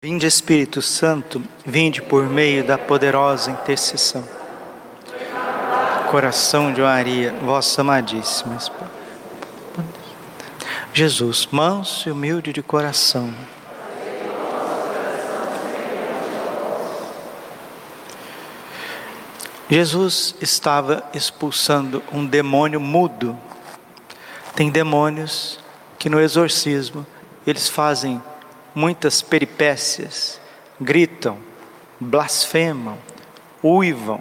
Vinde Espírito Santo, vinde por meio da poderosa intercessão. Coração de Maria, vossa amadíssima esposa. Jesus, manso e humilde de coração. Jesus estava expulsando um demônio mudo. Tem demônios que no exorcismo eles fazem muitas peripécias, gritam, blasfemam, uivam,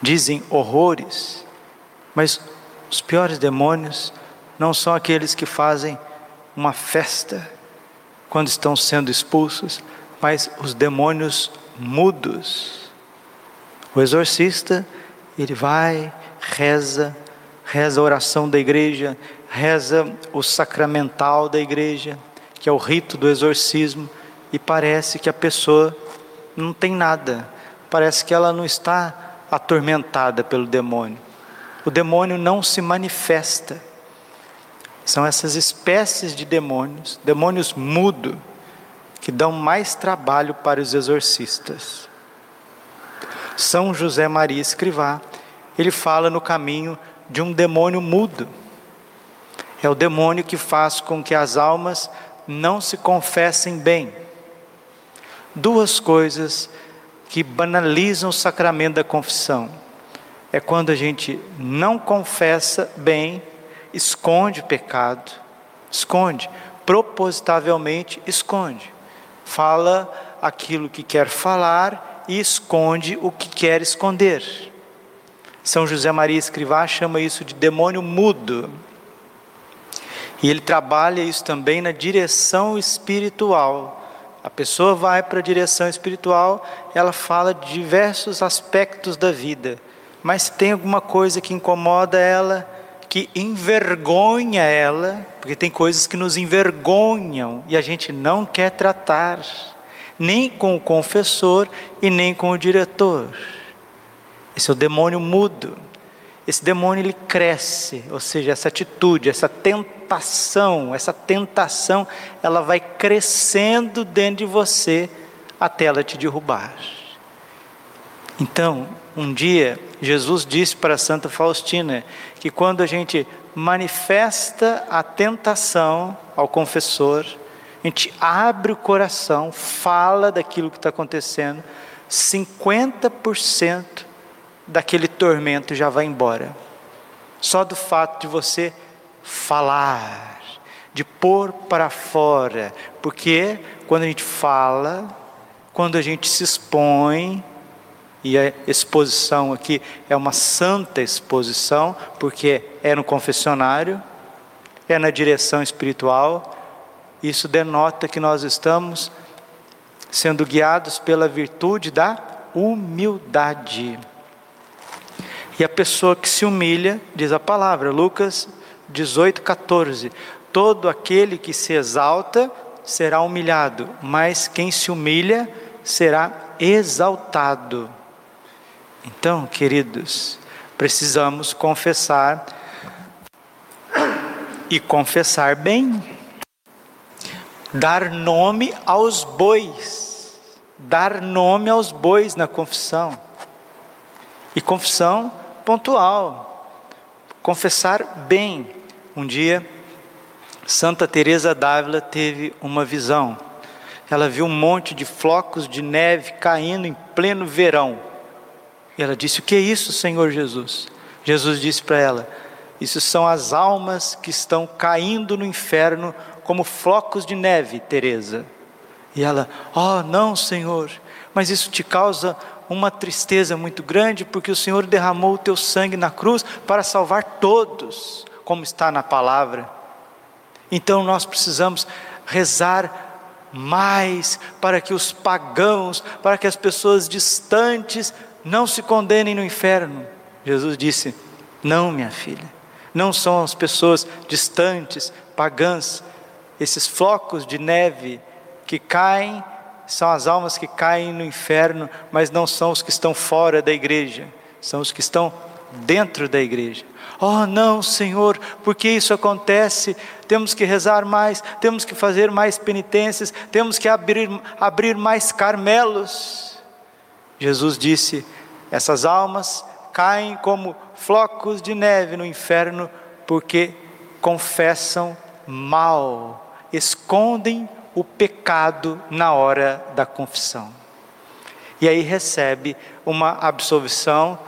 dizem horrores, mas os piores demônios não são aqueles que fazem uma festa quando estão sendo expulsos, mas os demônios mudos. O exorcista, ele vai, reza, reza a oração da igreja, reza o sacramental da igreja, que é o rito do exorcismo, e parece que a pessoa não tem nada, parece que ela não está atormentada pelo demônio. O demônio não se manifesta. São essas espécies de demônios, demônios mudo, que dão mais trabalho para os exorcistas. São José Maria Escrivá, ele fala no caminho de um demônio mudo. É o demônio que faz com que as almas não se confessem bem. Duas coisas que banalizam o sacramento da confissão. É quando a gente não confessa bem, esconde o pecado, esconde, propositavelmente esconde. Fala aquilo que quer falar e esconde o que quer esconder. São José Maria Escrivá chama isso de demônio mudo. E ele trabalha isso também na direção espiritual. A pessoa vai para a direção espiritual, ela fala de diversos aspectos da vida, mas tem alguma coisa que incomoda ela, que envergonha ela, porque tem coisas que nos envergonham e a gente não quer tratar, nem com o confessor e nem com o diretor. Esse é o demônio mudo. Esse demônio ele cresce, ou seja, essa atitude, essa tentativa tentação, essa tentação, ela vai crescendo dentro de você até ela te derrubar. Então, um dia, Jesus disse para Santa Faustina que quando a gente manifesta a tentação ao confessor, a gente abre o coração, fala daquilo que está acontecendo, 50% daquele tormento já vai embora. Só do fato de você falar, de pôr para fora, porque quando a gente fala, quando a gente se expõe, e a exposição aqui é uma santa exposição, porque é no confessionário, é na direção espiritual, isso denota que nós estamos sendo guiados pela virtude da humildade. E a pessoa que se humilha, diz a palavra, Lucas 18, 14. Todo aquele que se exalta será humilhado, mas quem se humilha será exaltado. Então, queridos, precisamos confessar e confessar bem. Dar nome aos bois. Dar nome aos bois na confissão. E confissão pontual. Confessar bem. Um dia, Santa Teresa d'Ávila teve uma visão. Ela viu um monte de flocos de neve caindo em pleno verão. E ela disse: "O que é isso, Senhor Jesus?" Jesus disse para ela: "Isso são as almas que estão caindo no inferno como flocos de neve, Teresa." E ela: "Oh, não, Senhor, mas isso te causa uma tristeza muito grande, porque o Senhor derramou o teu sangue na cruz para salvar todos como está na palavra. Então nós precisamos rezar mais para que os pagãos, para que as pessoas distantes não se condenem no inferno. Jesus disse: Não, minha filha, não são as pessoas distantes, pagãs, esses flocos de neve que caem, são as almas que caem no inferno, mas não são os que estão fora da igreja, são os que estão dentro da igreja. Oh, não, Senhor, porque isso acontece? Temos que rezar mais, temos que fazer mais penitências, temos que abrir, abrir mais carmelos. Jesus disse: essas almas caem como flocos de neve no inferno porque confessam mal, escondem o pecado na hora da confissão. E aí recebe uma absolvição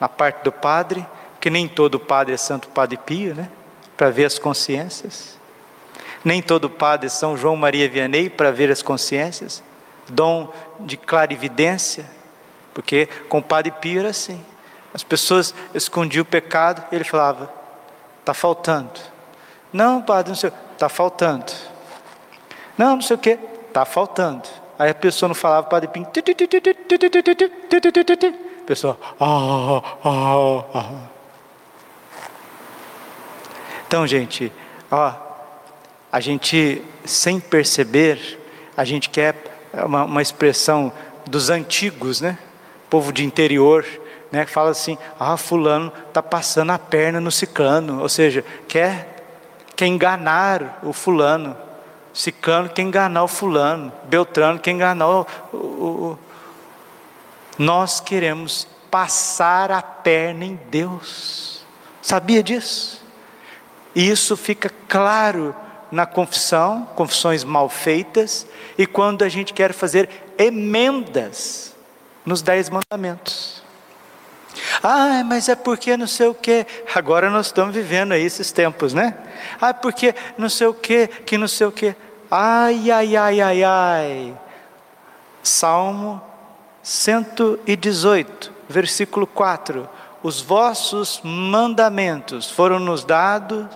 na parte do padre, que nem todo padre é Santo Padre Pio, né? Para ver as consciências. Nem todo padre é São João Maria Vianney para ver as consciências. Dom de clarividência, porque com o Padre Pio era assim. As pessoas escondiam o pecado, ele falava: está faltando. Não, padre, não sei, está faltando. Não, não sei o que, está faltando. Aí a pessoa não falava, o padre Pio. Pessoa, ah, ah, ah. Então, gente, ó, a gente, sem perceber, a gente quer uma, uma expressão dos antigos, né? Povo de interior, né? Que fala assim: ah, fulano está passando a perna no ciclano, ou seja, quer, quer enganar o fulano. Ciclano quer enganar o fulano, Beltrano quer enganar o, o, o. Nós queremos passar a perna em Deus. Sabia disso? E isso fica claro na confissão, confissões mal feitas, e quando a gente quer fazer emendas nos dez mandamentos. Ah, mas é porque não sei o que. Agora nós estamos vivendo aí esses tempos, né? Ah, porque não sei o que, que não sei o que. Ai, ai, ai, ai, ai. Salmo 118, versículo 4. Os vossos mandamentos foram nos dados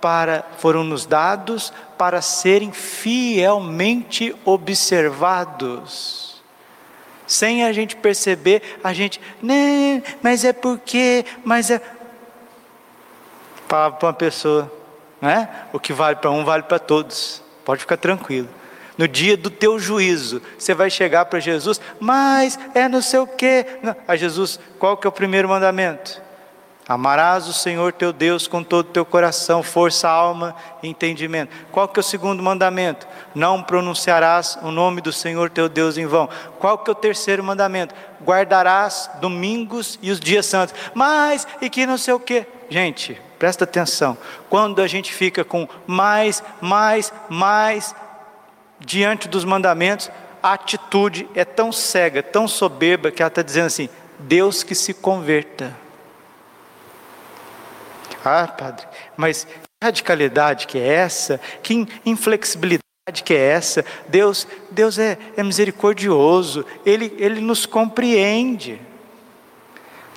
para foram nos dados para serem fielmente observados. Sem a gente perceber, a gente, né, mas é porque, mas é palavra para uma pessoa, né? O que vale para um vale para todos. Pode ficar tranquilo. No dia do teu juízo, você vai chegar para Jesus, mas é não sei o quê. A Jesus, qual que é o primeiro mandamento? Amarás o Senhor teu Deus com todo o teu coração, força, alma e entendimento. Qual que é o segundo mandamento? Não pronunciarás o nome do Senhor teu Deus em vão. Qual que é o terceiro mandamento? Guardarás domingos e os dias santos. Mas, e que não sei o que. Gente, presta atenção. Quando a gente fica com mais, mais, mais diante dos mandamentos, a atitude é tão cega, tão soberba, que ela está dizendo assim: Deus que se converta. Ah, padre, mas que radicalidade que é essa? Que inflexibilidade que é essa? Deus, Deus é, é misericordioso, ele, ele nos compreende.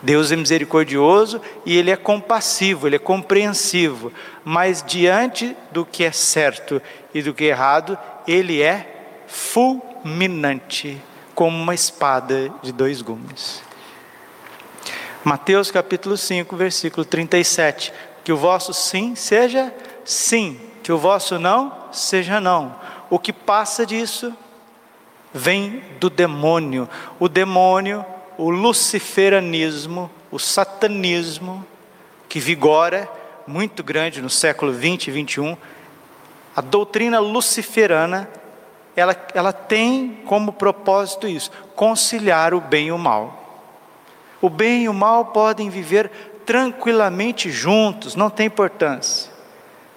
Deus é misericordioso e Ele é compassivo, Ele é compreensivo, mas diante do que é certo e do que é errado, Ele é fulminante, como uma espada de dois gumes. Mateus capítulo 5, versículo 37. Que o vosso sim seja sim, que o vosso não seja não. O que passa disso vem do demônio. O demônio, o luciferanismo, o satanismo, que vigora muito grande no século 20 e 21. A doutrina luciferana, ela, ela tem como propósito isso: conciliar o bem e o mal. O bem e o mal podem viver tranquilamente juntos, não tem importância.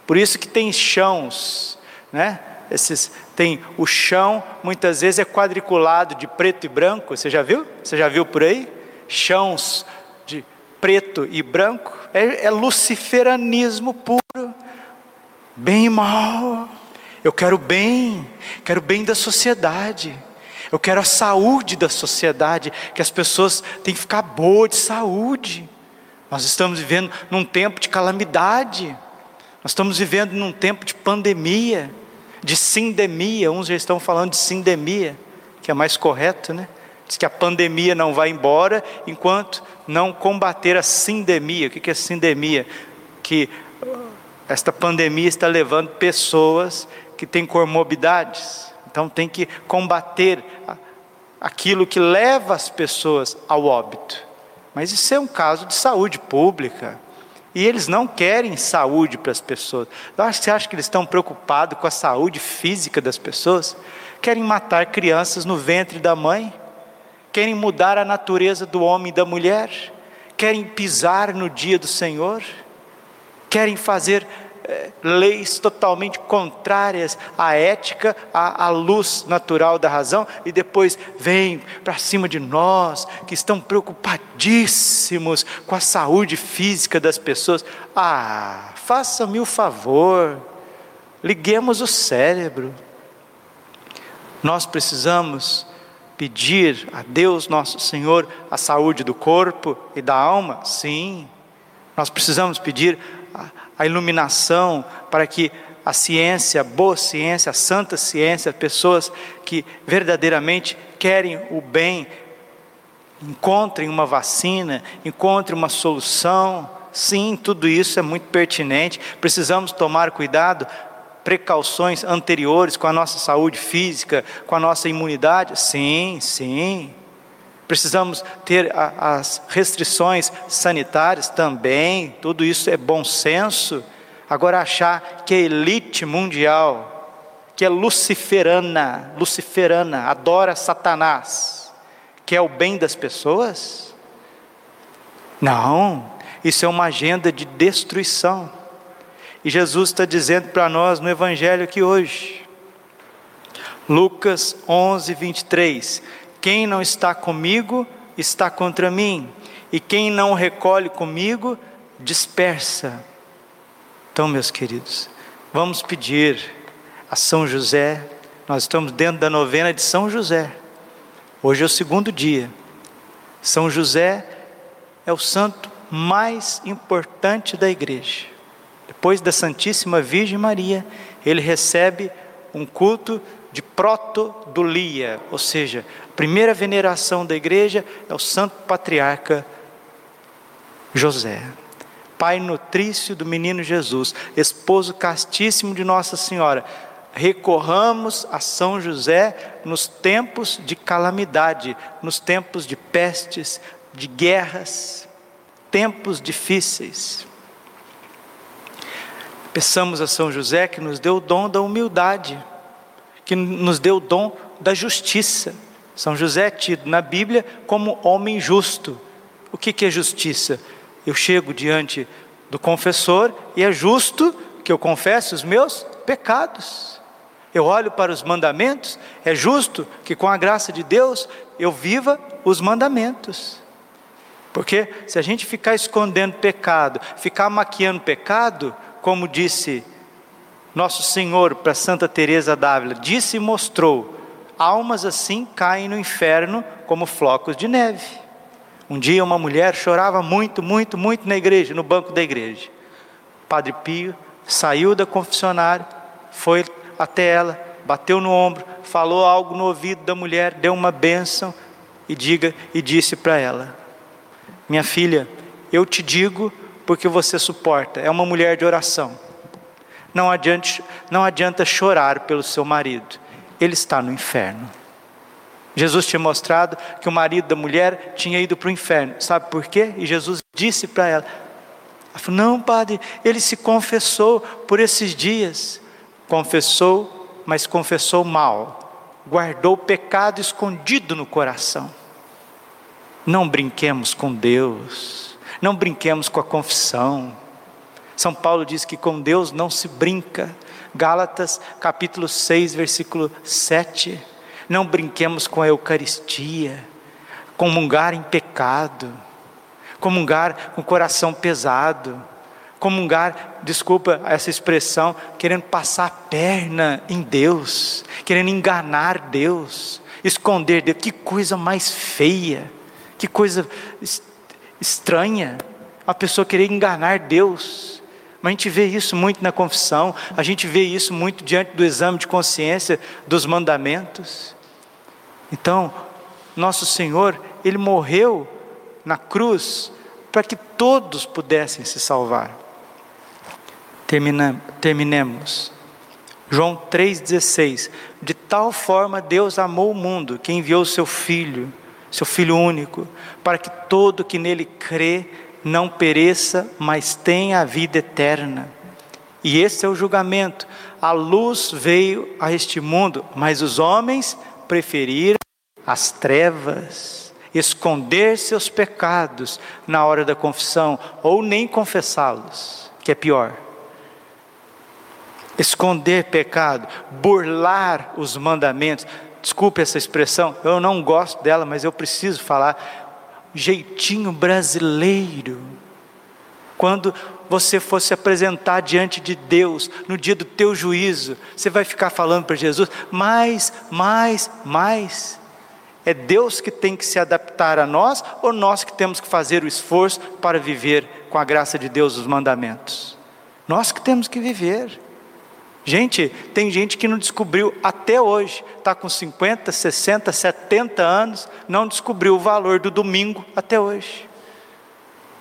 Por isso que tem chãos, né? Esses tem o chão, muitas vezes é quadriculado de preto e branco. Você já viu? Você já viu por aí? Chãos de preto e branco. É, é luciferanismo puro. Bem e mal. Eu quero bem, quero bem da sociedade. Eu quero a saúde da sociedade, que as pessoas têm que ficar boas de saúde. Nós estamos vivendo num tempo de calamidade. Nós estamos vivendo num tempo de pandemia, de sindemia. Uns já estão falando de sindemia, que é mais correto, né? Diz que a pandemia não vai embora enquanto não combater a sindemia. O que é sindemia? Que esta pandemia está levando pessoas que têm comorbidades então tem que combater aquilo que leva as pessoas ao óbito. Mas isso é um caso de saúde pública. E eles não querem saúde para as pessoas. Você acha que eles estão preocupados com a saúde física das pessoas? Querem matar crianças no ventre da mãe? Querem mudar a natureza do homem e da mulher? Querem pisar no dia do Senhor? Querem fazer é, leis totalmente contrárias à ética, à, à, luz natural da razão, e depois vem para cima de nós que estão preocupadíssimos com a saúde física das pessoas. Ah, faça-me o favor, liguemos o cérebro. Nós precisamos pedir a Deus nosso Senhor a saúde do corpo e da alma? Sim. Nós precisamos pedir a iluminação para que a ciência, a boa ciência, a santa ciência, pessoas que verdadeiramente querem o bem, encontrem uma vacina, encontrem uma solução. Sim, tudo isso é muito pertinente. Precisamos tomar cuidado, precauções anteriores com a nossa saúde física, com a nossa imunidade. Sim, sim. Precisamos ter a, as restrições sanitárias também, tudo isso é bom senso. Agora, achar que a elite mundial, que é luciferana, luciferana, adora Satanás, que é o bem das pessoas? Não, isso é uma agenda de destruição. E Jesus está dizendo para nós no Evangelho que hoje, Lucas 11, 23, quem não está comigo está contra mim, e quem não recolhe comigo dispersa. Então, meus queridos, vamos pedir a São José, nós estamos dentro da novena de São José, hoje é o segundo dia. São José é o santo mais importante da igreja. Depois da Santíssima Virgem Maria, ele recebe um culto de protodolia, ou seja, a primeira veneração da igreja é o santo patriarca José, pai nutrício do menino Jesus, esposo castíssimo de Nossa Senhora. Recorramos a São José nos tempos de calamidade, nos tempos de pestes, de guerras, tempos difíceis. Peçamos a São José que nos dê o dom da humildade que nos deu o dom da justiça. São José é tido na Bíblia como homem justo. O que, que é justiça? Eu chego diante do confessor e é justo que eu confesse os meus pecados. Eu olho para os mandamentos, é justo que com a graça de Deus eu viva os mandamentos. Porque se a gente ficar escondendo pecado, ficar maquiando pecado, como disse nosso Senhor para Santa Teresa d'Ávila disse e mostrou: almas assim caem no inferno como flocos de neve. Um dia uma mulher chorava muito, muito, muito na igreja, no banco da igreja. Padre Pio saiu da confessionária, foi até ela, bateu no ombro, falou algo no ouvido da mulher, deu uma bênção e diga e disse para ela: Minha filha, eu te digo porque você suporta. É uma mulher de oração não adianta, não adianta chorar pelo seu marido, ele está no inferno. Jesus tinha mostrado que o marido da mulher tinha ido para o inferno, sabe por quê? E Jesus disse para ela: ela falou, Não, padre, ele se confessou por esses dias. Confessou, mas confessou mal, guardou o pecado escondido no coração. Não brinquemos com Deus, não brinquemos com a confissão. São Paulo diz que com Deus não se brinca. Gálatas capítulo 6, versículo 7. Não brinquemos com a Eucaristia, comungar em pecado, comungar com o coração pesado, comungar, desculpa essa expressão, querendo passar a perna em Deus, querendo enganar Deus, esconder Deus. Que coisa mais feia, que coisa estranha, a pessoa querer enganar Deus. Mas a gente vê isso muito na confissão, a gente vê isso muito diante do exame de consciência dos mandamentos. Então, nosso Senhor, Ele morreu na cruz para que todos pudessem se salvar. Terminemos. João 3,16: De tal forma Deus amou o mundo que enviou o seu Filho seu Filho único, para que todo que nele crê não pereça, mas tenha a vida eterna. E esse é o julgamento. A luz veio a este mundo, mas os homens preferiram as trevas, esconder seus pecados na hora da confissão, ou nem confessá-los, que é pior. Esconder pecado, burlar os mandamentos. Desculpe essa expressão, eu não gosto dela, mas eu preciso falar. Jeitinho brasileiro. Quando você for se apresentar diante de Deus no dia do teu juízo, você vai ficar falando para Jesus, mais, mais, mais. É Deus que tem que se adaptar a nós ou nós que temos que fazer o esforço para viver com a graça de Deus os mandamentos? Nós que temos que viver. Gente, tem gente que não descobriu até hoje, está com 50, 60, 70 anos, não descobriu o valor do domingo até hoje.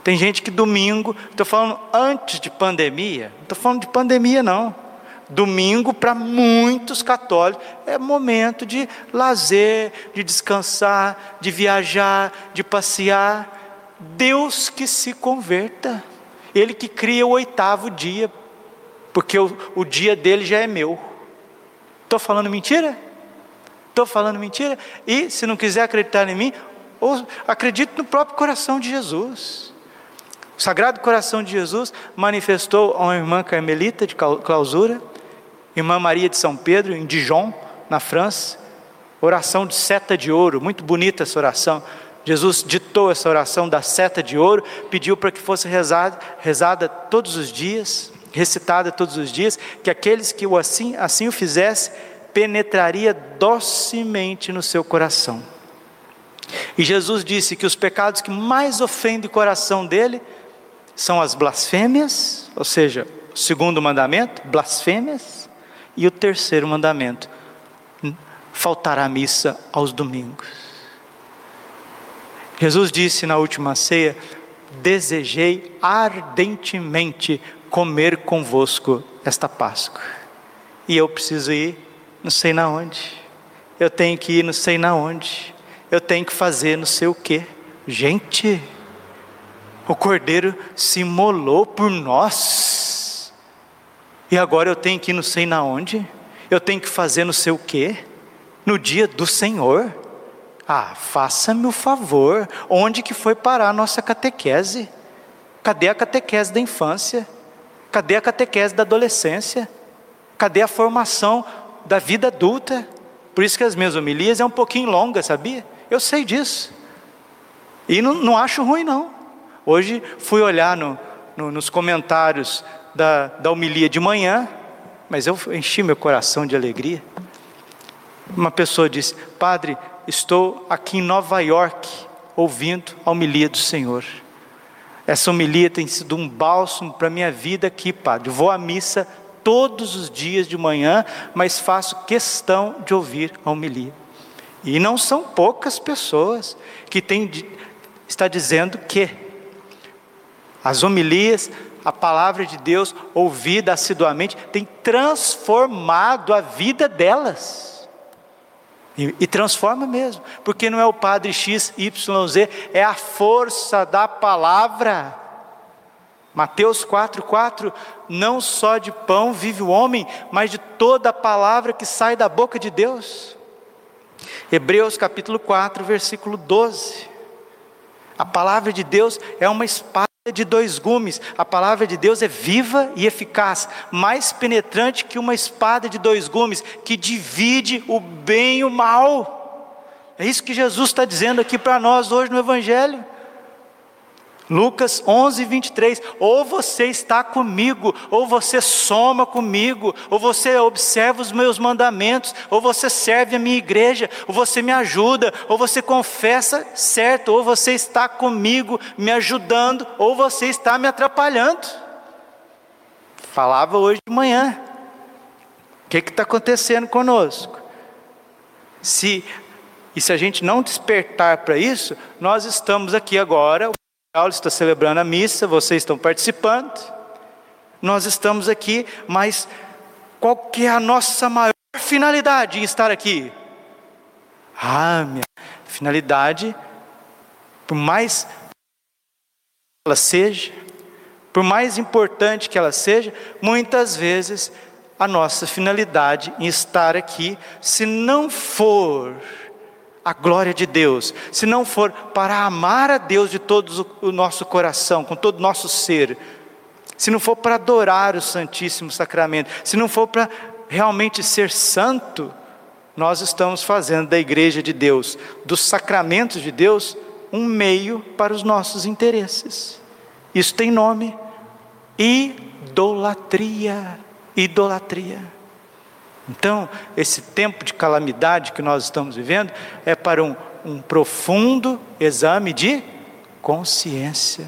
Tem gente que domingo, estou falando antes de pandemia, não estou falando de pandemia não. Domingo, para muitos católicos, é momento de lazer, de descansar, de viajar, de passear. Deus que se converta, Ele que cria o oitavo dia, porque o, o dia dele já é meu. Estou falando mentira? Estou falando mentira? E se não quiser acreditar em mim, ou acredite no próprio coração de Jesus. O Sagrado Coração de Jesus manifestou a uma irmã carmelita de clausura, irmã Maria de São Pedro, em Dijon, na França, oração de seta de ouro, muito bonita essa oração. Jesus ditou essa oração da seta de ouro, pediu para que fosse rezada, rezada todos os dias, recitada todos os dias, que aqueles que o assim, assim o fizessem, penetraria docemente no seu coração. E Jesus disse que os pecados que mais ofendem o coração dele são as blasfêmias, ou seja, o segundo mandamento, blasfêmias, e o terceiro mandamento, faltará missa aos domingos. Jesus disse na última ceia: Desejei ardentemente comer convosco esta Páscoa. E eu preciso ir, não sei na onde. Eu tenho que ir, não sei na onde. Eu tenho que fazer não sei o quê. Gente, o Cordeiro se imolou por nós. E agora eu tenho que ir não sei na onde? Eu tenho que fazer não sei o quê? No dia do Senhor? Ah, faça-me o favor. Onde que foi parar a nossa catequese? Cadê a catequese da infância? Cadê a catequese da adolescência? Cadê a formação da vida adulta? Por isso que as minhas homilias é um pouquinho longa, sabia? Eu sei disso. E não, não acho ruim, não. Hoje fui olhar no, no, nos comentários da, da homilia de manhã, mas eu enchi meu coração de alegria. Uma pessoa disse: Padre, estou aqui em Nova York ouvindo a homilia do Senhor. Essa homilia tem sido um bálsamo para a minha vida aqui, Padre. vou à missa todos os dias de manhã, mas faço questão de ouvir a homilia. E não são poucas pessoas que têm, está dizendo que as homilias, a palavra de Deus ouvida assiduamente, tem transformado a vida delas. E, e, transforma mesmo, porque não é o padre X, Y, Z, é a força da palavra. Mateus 4,4: Não só de pão vive o homem, mas de toda a palavra que sai da boca de Deus. Hebreus capítulo 4, versículo 12. A palavra de Deus é uma espada de dois gumes, a palavra de Deus é viva e eficaz, mais penetrante que uma espada de dois gumes, que divide o bem e o mal. É isso que Jesus está dizendo aqui para nós hoje no Evangelho. Lucas 11, 23. Ou você está comigo, ou você soma comigo, ou você observa os meus mandamentos, ou você serve a minha igreja, ou você me ajuda, ou você confessa certo, ou você está comigo me ajudando, ou você está me atrapalhando. Falava hoje de manhã. O que está acontecendo conosco? Se e se a gente não despertar para isso, nós estamos aqui agora, Paulo está celebrando a missa, vocês estão participando, nós estamos aqui, mas qual que é a nossa maior finalidade em estar aqui? Ah, minha finalidade, por mais ela seja, por mais importante que ela seja, muitas vezes a nossa finalidade em estar aqui, se não for a glória de Deus, se não for para amar a Deus de todo o nosso coração, com todo o nosso ser, se não for para adorar o Santíssimo Sacramento, se não for para realmente ser santo, nós estamos fazendo da igreja de Deus, dos sacramentos de Deus, um meio para os nossos interesses. Isso tem nome: idolatria. Idolatria. Então, esse tempo de calamidade que nós estamos vivendo é para um, um profundo exame de consciência.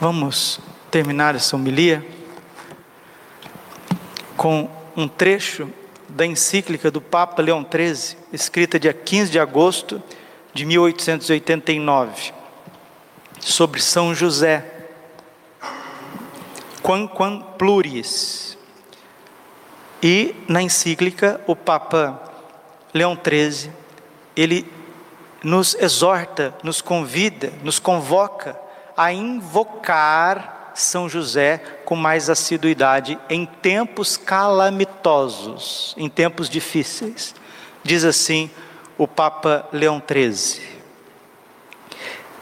Vamos terminar essa homilia com um trecho da encíclica do Papa Leão XIII, escrita dia 15 de agosto de 1889, sobre São José. Quam pluris. E na encíclica, o Papa Leão XIII, ele nos exorta, nos convida, nos convoca a invocar São José com mais assiduidade em tempos calamitosos, em tempos difíceis. Diz assim o Papa Leão XIII.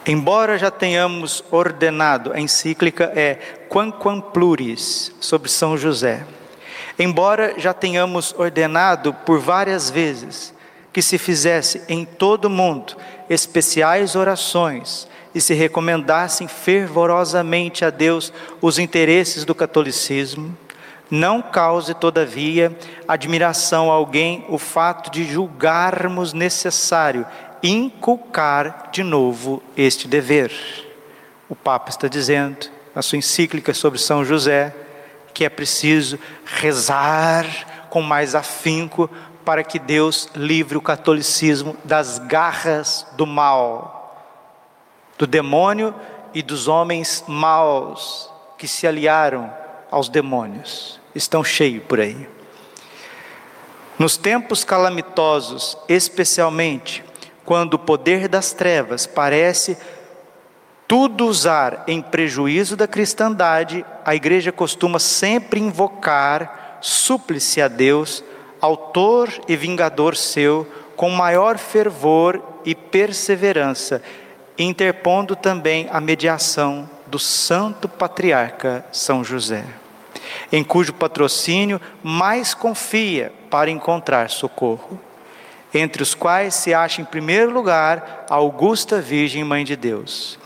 Embora já tenhamos ordenado, a encíclica é Quam Pluris, sobre São José. Embora já tenhamos ordenado por várias vezes que se fizesse em todo o mundo especiais orações e se recomendassem fervorosamente a Deus os interesses do catolicismo, não cause, todavia, admiração a alguém o fato de julgarmos necessário inculcar de novo este dever. O Papa está dizendo, na sua encíclica sobre São José, que é preciso rezar com mais afinco para que Deus livre o catolicismo das garras do mal do demônio e dos homens maus que se aliaram aos demônios. Estão cheios por aí. Nos tempos calamitosos, especialmente quando o poder das trevas parece tudo usar em prejuízo da cristandade, a igreja costuma sempre invocar súplice a Deus, autor e vingador seu, com maior fervor e perseverança, interpondo também a mediação do santo patriarca São José, em cujo patrocínio mais confia para encontrar socorro, entre os quais se acha em primeiro lugar a augusta Virgem Mãe de Deus.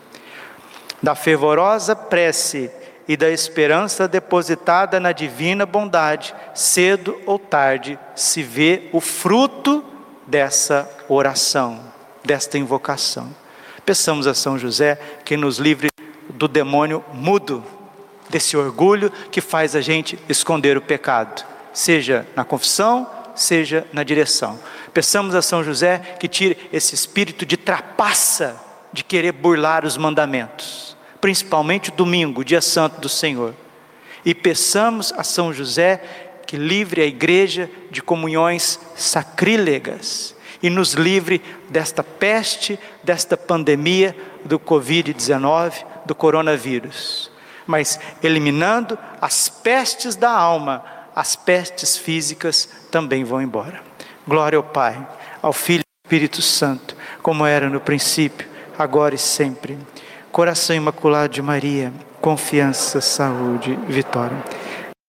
Da fervorosa prece e da esperança depositada na divina bondade, cedo ou tarde se vê o fruto dessa oração, desta invocação. Peçamos a São José que nos livre do demônio mudo, desse orgulho que faz a gente esconder o pecado, seja na confissão, seja na direção. Peçamos a São José que tire esse espírito de trapaça, de querer burlar os mandamentos, principalmente o domingo, dia santo do Senhor. E peçamos a São José que livre a igreja de comunhões sacrílegas, e nos livre desta peste, desta pandemia do Covid-19, do coronavírus. Mas eliminando as pestes da alma, as pestes físicas também vão embora. Glória ao Pai, ao Filho e ao Espírito Santo, como era no princípio, agora e sempre. Coração imaculado de Maria, confiança, saúde, vitória.